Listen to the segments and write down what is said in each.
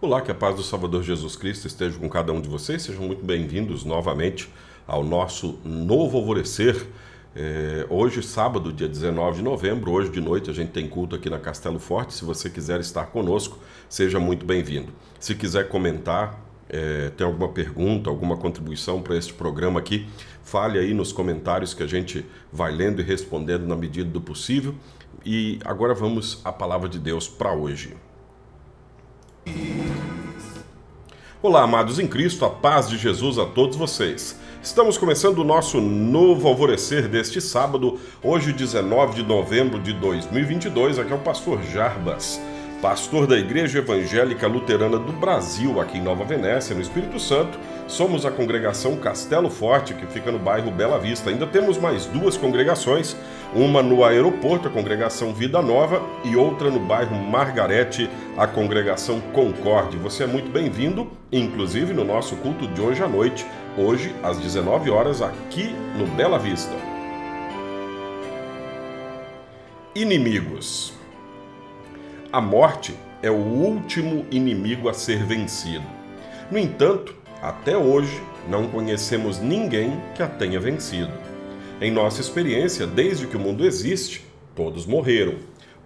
Olá, que a paz do Salvador Jesus Cristo esteja com cada um de vocês. Sejam muito bem-vindos novamente ao nosso novo alvorecer. É, hoje, sábado, dia 19 de novembro, hoje de noite, a gente tem culto aqui na Castelo Forte. Se você quiser estar conosco, seja muito bem-vindo. Se quiser comentar, é, tem alguma pergunta, alguma contribuição para este programa aqui, fale aí nos comentários que a gente vai lendo e respondendo na medida do possível. E agora vamos à palavra de Deus para hoje. Olá, amados em Cristo, a paz de Jesus a todos vocês. Estamos começando o nosso novo alvorecer deste sábado, hoje 19 de novembro de 2022. Aqui é o pastor Jarbas pastor da Igreja Evangélica Luterana do Brasil, aqui em Nova Venécia, no Espírito Santo. Somos a congregação Castelo Forte, que fica no bairro Bela Vista. Ainda temos mais duas congregações, uma no aeroporto, a congregação Vida Nova, e outra no bairro Margarete, a congregação Concorde. Você é muito bem-vindo, inclusive no nosso culto de hoje à noite, hoje às 19 horas, aqui no Bela Vista. Inimigos. A morte é o último inimigo a ser vencido. No entanto, até hoje não conhecemos ninguém que a tenha vencido. Em nossa experiência, desde que o mundo existe, todos morreram.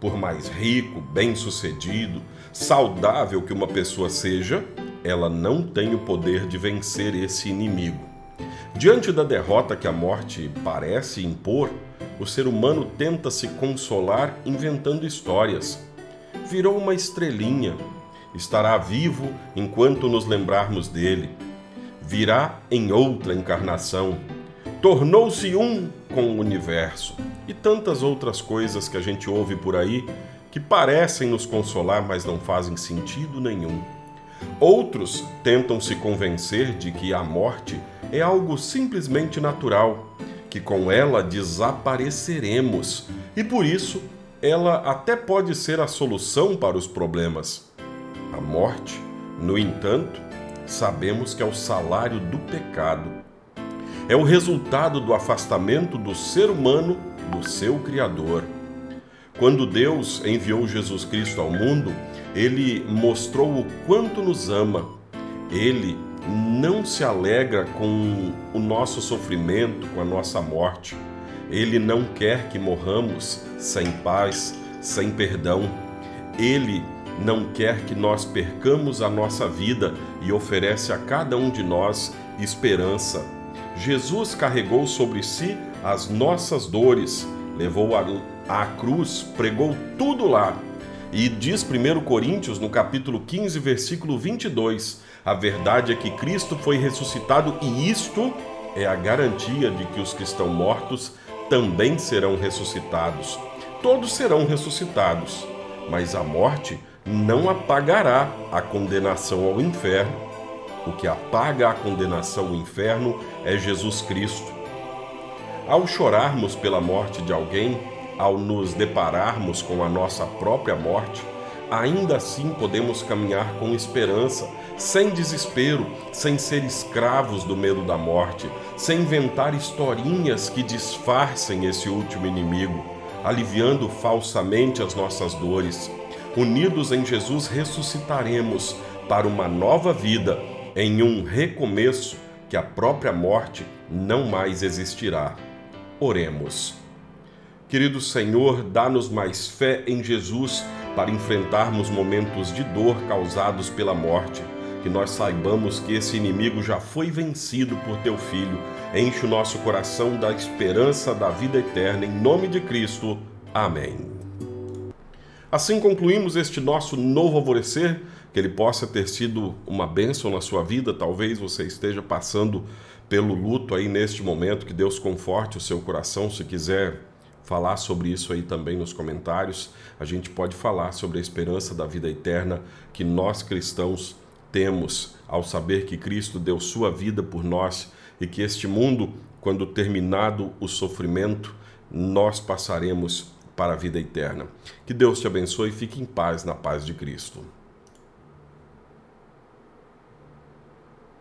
Por mais rico, bem-sucedido, saudável que uma pessoa seja, ela não tem o poder de vencer esse inimigo. Diante da derrota que a morte parece impor, o ser humano tenta se consolar inventando histórias virou uma estrelinha. Estará vivo enquanto nos lembrarmos dele. Virá em outra encarnação. Tornou-se um com o universo. E tantas outras coisas que a gente ouve por aí que parecem nos consolar, mas não fazem sentido nenhum. Outros tentam se convencer de que a morte é algo simplesmente natural, que com ela desapareceremos e por isso ela até pode ser a solução para os problemas. A morte, no entanto, sabemos que é o salário do pecado. É o resultado do afastamento do ser humano do seu Criador. Quando Deus enviou Jesus Cristo ao mundo, ele mostrou o quanto nos ama. Ele não se alegra com o nosso sofrimento, com a nossa morte ele não quer que morramos sem paz, sem perdão. Ele não quer que nós percamos a nossa vida e oferece a cada um de nós esperança. Jesus carregou sobre si as nossas dores, levou a, cruz, pregou tudo lá. E diz 1 Coríntios, no capítulo 15, versículo 22, a verdade é que Cristo foi ressuscitado e isto é a garantia de que os que estão mortos também serão ressuscitados. Todos serão ressuscitados, mas a morte não apagará a condenação ao inferno. O que apaga a condenação ao inferno é Jesus Cristo. Ao chorarmos pela morte de alguém, ao nos depararmos com a nossa própria morte, ainda assim podemos caminhar com esperança, sem desespero, sem ser escravos do medo da morte, sem inventar historinhas que disfarcem esse último inimigo, aliviando falsamente as nossas dores. Unidos em Jesus, ressuscitaremos para uma nova vida, em um recomeço que a própria morte não mais existirá. Oremos. Querido Senhor, dá-nos mais fé em Jesus para enfrentarmos momentos de dor causados pela morte. Que nós saibamos que esse inimigo já foi vencido por teu Filho. Enche o nosso coração da esperança da vida eterna, em nome de Cristo. Amém. Assim concluímos este nosso novo alvorecer. Que ele possa ter sido uma bênção na sua vida. Talvez você esteja passando pelo luto aí neste momento. Que Deus conforte o seu coração. Se quiser falar sobre isso aí também nos comentários. A gente pode falar sobre a esperança da vida eterna que nós cristãos temos ao saber que Cristo deu sua vida por nós e que este mundo, quando terminado o sofrimento, nós passaremos para a vida eterna. Que Deus te abençoe e fique em paz na paz de Cristo.